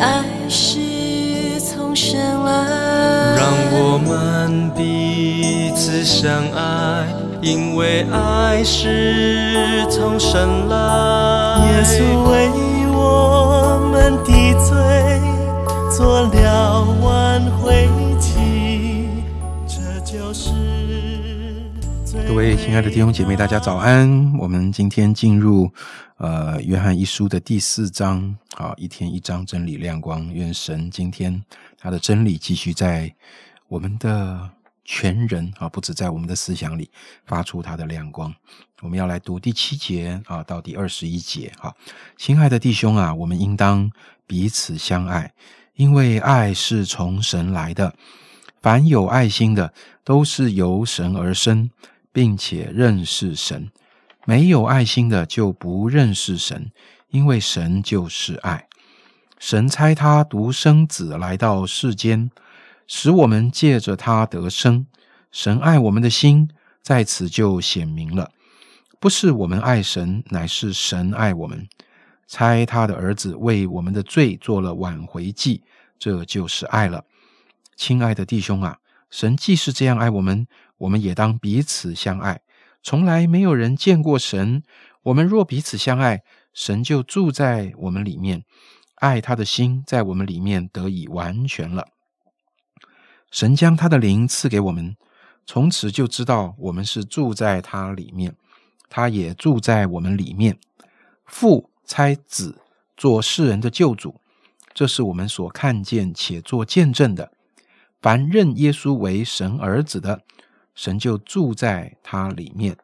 爱是从神来。让我们彼此相爱，因为爱是从神来。耶稣为我各位亲爱的弟兄姐妹，大家早安。我们今天进入呃约翰一书的第四章，好，一天一章真理亮光。愿神今天他的真理继续在我们的全人啊，不止在我们的思想里发出他的亮光。我们要来读第七节啊到第二十一节。好，亲爱的弟兄啊，我们应当彼此相爱，因为爱是从神来的。凡有爱心的，都是由神而生，并且认识神；没有爱心的，就不认识神，因为神就是爱。神差他独生子来到世间，使我们借着他得生。神爱我们的心在此就显明了，不是我们爱神，乃是神爱我们，差他的儿子为我们的罪做了挽回祭，这就是爱了。亲爱的弟兄啊，神既是这样爱我们，我们也当彼此相爱。从来没有人见过神，我们若彼此相爱，神就住在我们里面，爱他的心在我们里面得以完全了。神将他的灵赐给我们，从此就知道我们是住在他里面，他也住在我们里面。父差子做世人的救主，这是我们所看见且做见证的。凡认耶稣为神儿子的，神就住在他里面，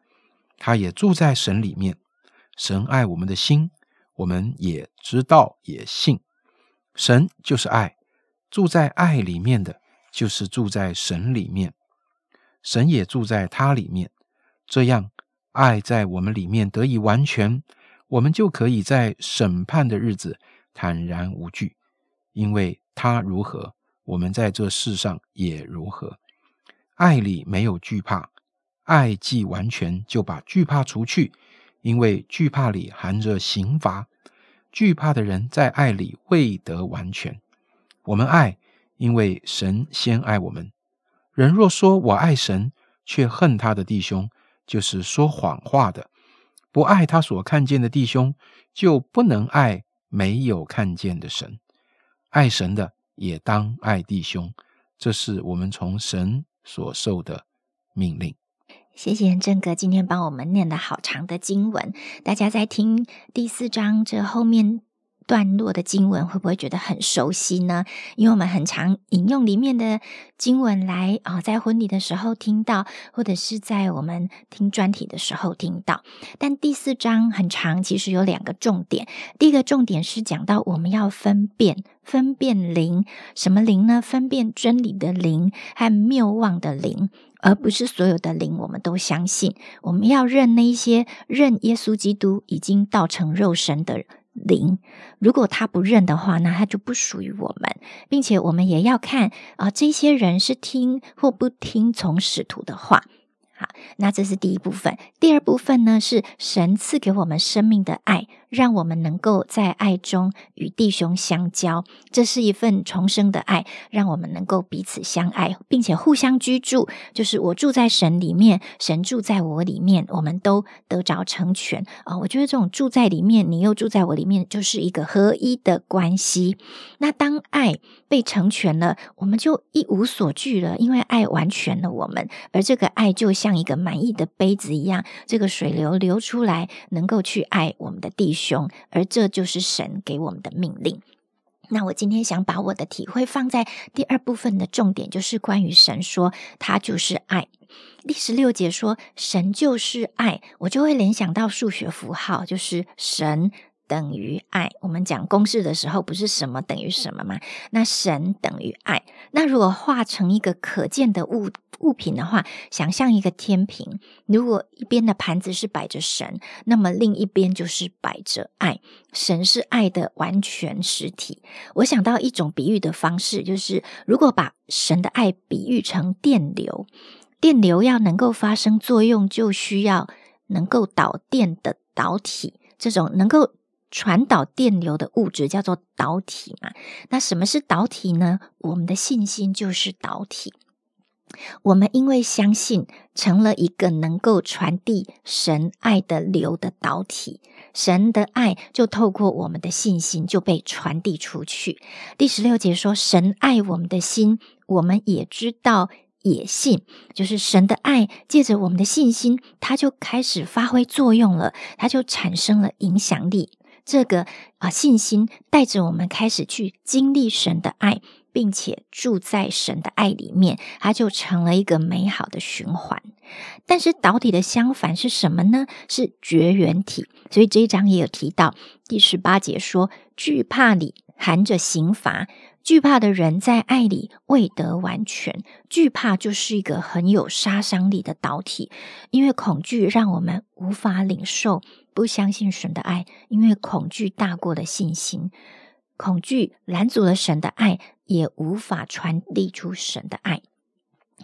他也住在神里面。神爱我们的心，我们也知道也信。神就是爱，住在爱里面的，就是住在神里面。神也住在他里面，这样爱在我们里面得以完全，我们就可以在审判的日子坦然无惧，因为他如何。我们在这世上也如何？爱里没有惧怕，爱既完全，就把惧怕除去，因为惧怕里含着刑罚。惧怕的人在爱里未得完全。我们爱，因为神先爱我们。人若说我爱神，却恨他的弟兄，就是说谎话的。不爱他所看见的弟兄，就不能爱没有看见的神。爱神的。也当爱弟兄，这是我们从神所受的命令。谢谢正哥今天帮我们念的好长的经文，大家在听第四章这后面。段落的经文会不会觉得很熟悉呢？因为我们很常引用里面的经文来啊，在婚礼的时候听到，或者是在我们听专题的时候听到。但第四章很长，其实有两个重点。第一个重点是讲到我们要分辨，分辨灵，什么灵呢？分辨真理的灵和谬妄的灵，而不是所有的灵我们都相信。我们要认那一些认耶稣基督已经道成肉身的。灵，如果他不认的话，那他就不属于我们，并且我们也要看啊，这些人是听或不听从使徒的话。好，那这是第一部分。第二部分呢，是神赐给我们生命的爱，让我们能够在爱中与弟兄相交。这是一份重生的爱，让我们能够彼此相爱，并且互相居住。就是我住在神里面，神住在我里面，我们都得着成全啊！我觉得这种住在里面，你又住在我里面，就是一个合一的关系。那当爱被成全了，我们就一无所惧了，因为爱完全了我们，而这个爱就像一个满意的杯子一样，这个水流流出来，能够去爱我们的弟兄，而这就是神给我们的命令。那我今天想把我的体会放在第二部分的重点，就是关于神说他就是爱。第十六节说神就是爱，我就会联想到数学符号，就是神。等于爱。我们讲公式的时候，不是什么等于什么吗？那神等于爱。那如果画成一个可见的物物品的话，想象一个天平，如果一边的盘子是摆着神，那么另一边就是摆着爱。神是爱的完全实体。我想到一种比喻的方式，就是如果把神的爱比喻成电流，电流要能够发生作用，就需要能够导电的导体，这种能够。传导电流的物质叫做导体嘛。那什么是导体呢？我们的信心就是导体。我们因为相信，成了一个能够传递神爱的流的导体，神的爱就透过我们的信心就被传递出去。第十六节说，神爱我们的心，我们也知道。也信，就是神的爱，借着我们的信心，它就开始发挥作用了，它就产生了影响力。这个啊，信心带着我们开始去经历神的爱，并且住在神的爱里面，它就成了一个美好的循环。但是导体的相反是什么呢？是绝缘体。所以这一章也有提到，第十八节说，惧怕里含着刑罚。惧怕的人在爱里未得完全，惧怕就是一个很有杀伤力的导体，因为恐惧让我们无法领受，不相信神的爱，因为恐惧大过了信心，恐惧拦阻了神的爱，也无法传递出神的爱，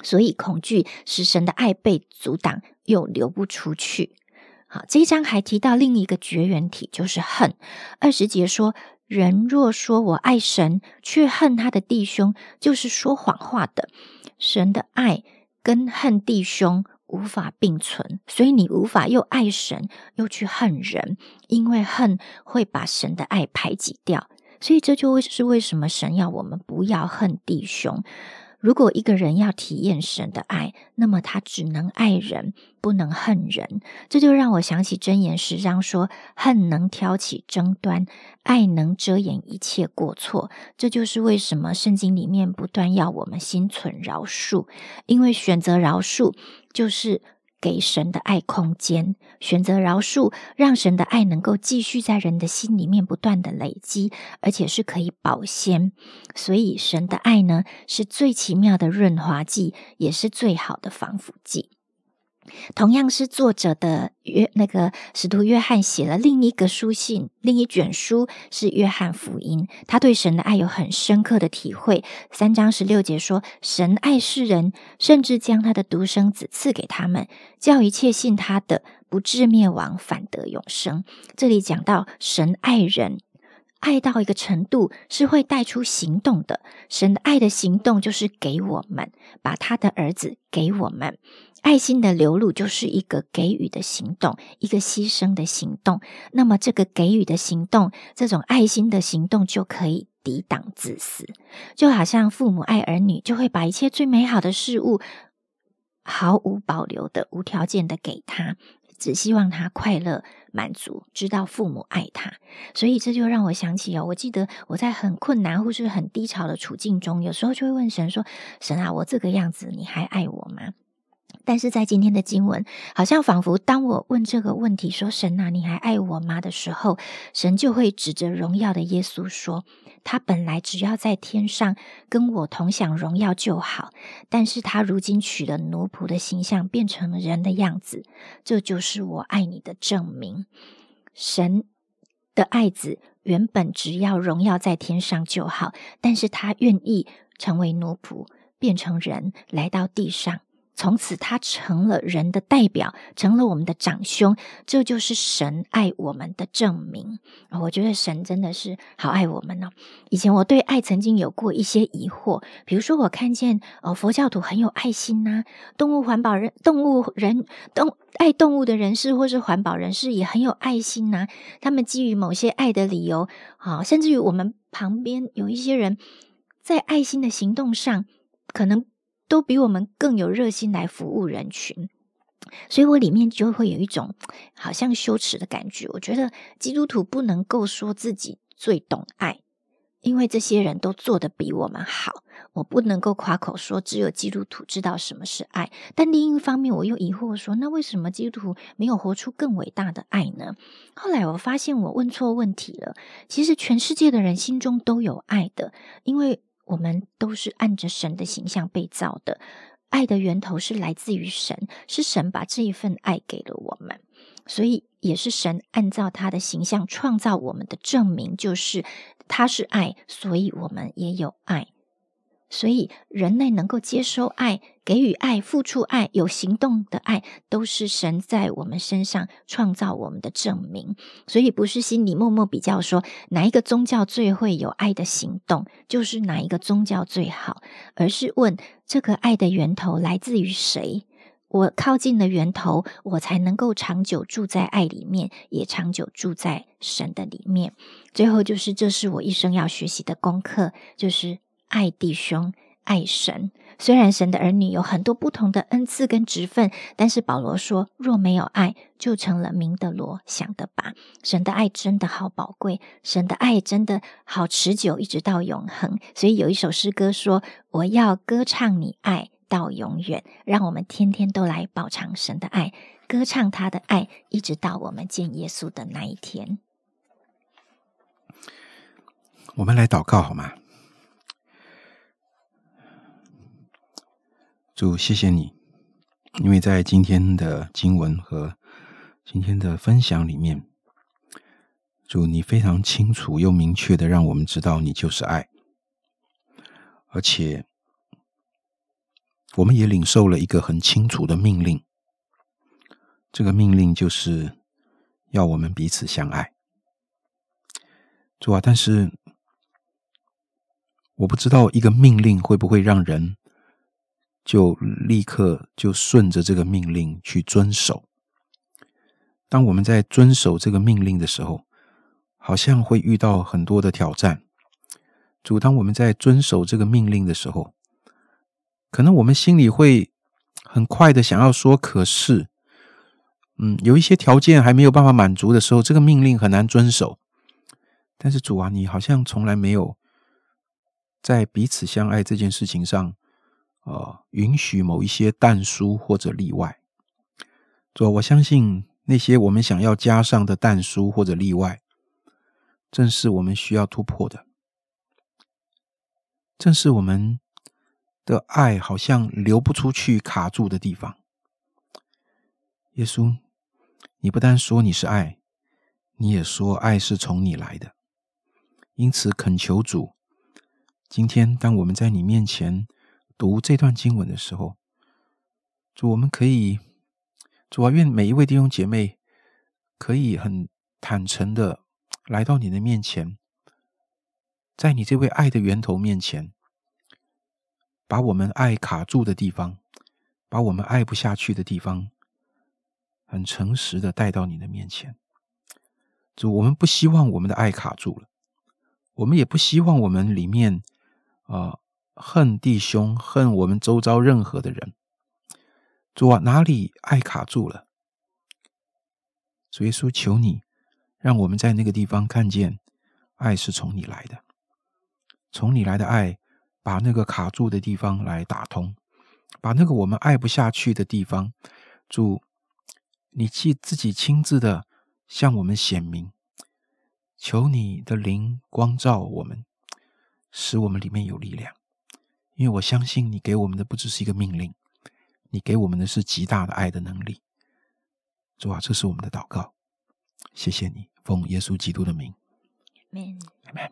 所以恐惧使神的爱被阻挡，又流不出去。好，这一章还提到另一个绝缘体，就是恨。二十节说。人若说我爱神，却恨他的弟兄，就是说谎话的。神的爱跟恨弟兄无法并存，所以你无法又爱神又去恨人，因为恨会把神的爱排挤掉。所以这就是为什么神要我们不要恨弟兄。如果一个人要体验神的爱，那么他只能爱人，不能恨人。这就让我想起箴言十章说：“恨能挑起争端，爱能遮掩一切过错。”这就是为什么圣经里面不断要我们心存饶恕，因为选择饶恕就是。给神的爱空间，选择饶恕，让神的爱能够继续在人的心里面不断的累积，而且是可以保鲜。所以，神的爱呢，是最奇妙的润滑剂，也是最好的防腐剂。同样是作者的约那个使徒约翰写了另一个书信，另一卷书是约翰福音。他对神的爱有很深刻的体会。三章十六节说：“神爱世人，甚至将他的独生子赐给他们，叫一切信他的不至灭亡，反得永生。”这里讲到神爱人。爱到一个程度是会带出行动的。神的爱的行动就是给我们把他的儿子给我们，爱心的流露就是一个给予的行动，一个牺牲的行动。那么这个给予的行动，这种爱心的行动就可以抵挡自私，就好像父母爱儿女，就会把一切最美好的事物毫无保留的、无条件的给他。只希望他快乐、满足，知道父母爱他，所以这就让我想起哦，我记得我在很困难或是很低潮的处境中，有时候就会问神说：“神啊，我这个样子，你还爱我吗？”但是在今天的经文，好像仿佛当我问这个问题说：“神啊，你还爱我吗？”的时候，神就会指着荣耀的耶稣说：“他本来只要在天上跟我同享荣耀就好，但是他如今取了奴仆的形象，变成了人的样子，这就是我爱你的证明。神的爱子原本只要荣耀在天上就好，但是他愿意成为奴仆，变成人来到地上。”从此，他成了人的代表，成了我们的长兄，这就是神爱我们的证明。我觉得神真的是好爱我们呢。以前我对爱曾经有过一些疑惑，比如说我看见呃，佛教徒很有爱心呐，动物环保人、动物人、动爱动物的人士或是环保人士也很有爱心呐。他们基于某些爱的理由，啊，甚至于我们旁边有一些人在爱心的行动上，可能。都比我们更有热心来服务人群，所以我里面就会有一种好像羞耻的感觉。我觉得基督徒不能够说自己最懂爱，因为这些人都做的比我们好。我不能够夸口说只有基督徒知道什么是爱。但另一方面，我又疑惑说，那为什么基督徒没有活出更伟大的爱呢？后来我发现我问错问题了。其实全世界的人心中都有爱的，因为。我们都是按着神的形象被造的，爱的源头是来自于神，是神把这一份爱给了我们，所以也是神按照他的形象创造我们的证明，就是他是爱，所以我们也有爱。所以，人类能够接收爱、给予爱、付出爱、有行动的爱，都是神在我们身上创造我们的证明。所以，不是心里默默比较说哪一个宗教最会有爱的行动，就是哪一个宗教最好，而是问这个爱的源头来自于谁。我靠近了源头，我才能够长久住在爱里面，也长久住在神的里面。最后，就是这是我一生要学习的功课，就是。爱弟兄，爱神。虽然神的儿女有很多不同的恩赐跟职分，但是保罗说，若没有爱，就成了明的罗，想的吧。神的爱真的好宝贵，神的爱真的好持久，一直到永恒。所以有一首诗歌说：“我要歌唱你爱到永远。”让我们天天都来饱尝神的爱，歌唱他的爱，一直到我们见耶稣的那一天。我们来祷告好吗？主，谢谢你，因为在今天的经文和今天的分享里面，主你非常清楚又明确的让我们知道你就是爱，而且我们也领受了一个很清楚的命令，这个命令就是要我们彼此相爱。主啊，但是我不知道一个命令会不会让人。就立刻就顺着这个命令去遵守。当我们在遵守这个命令的时候，好像会遇到很多的挑战。主，当我们在遵守这个命令的时候，可能我们心里会很快的想要说：“可是，嗯，有一些条件还没有办法满足的时候，这个命令很难遵守。”但是主啊，你好像从来没有在彼此相爱这件事情上。呃，允许某一些淡书或者例外，主，我相信那些我们想要加上的淡书或者例外，正是我们需要突破的，正是我们的爱好像流不出去、卡住的地方。耶稣，你不但说你是爱，你也说爱是从你来的，因此恳求主，今天当我们在你面前。读这段经文的时候，主，我们可以主啊，愿每一位弟兄姐妹可以很坦诚的来到你的面前，在你这位爱的源头面前，把我们爱卡住的地方，把我们爱不下去的地方，很诚实的带到你的面前。主，我们不希望我们的爱卡住了，我们也不希望我们里面啊。恨弟兄，恨我们周遭任何的人。主啊，哪里爱卡住了？主耶稣，求你让我们在那个地方看见，爱是从你来的，从你来的爱，把那个卡住的地方来打通，把那个我们爱不下去的地方，主，你既自己亲自的向我们显明，求你的灵光照我们，使我们里面有力量。因为我相信你给我们的不只是一个命令，你给我们的是极大的爱的能力。主啊，这是我们的祷告，谢谢你，奉耶稣基督的名，阿门，阿门。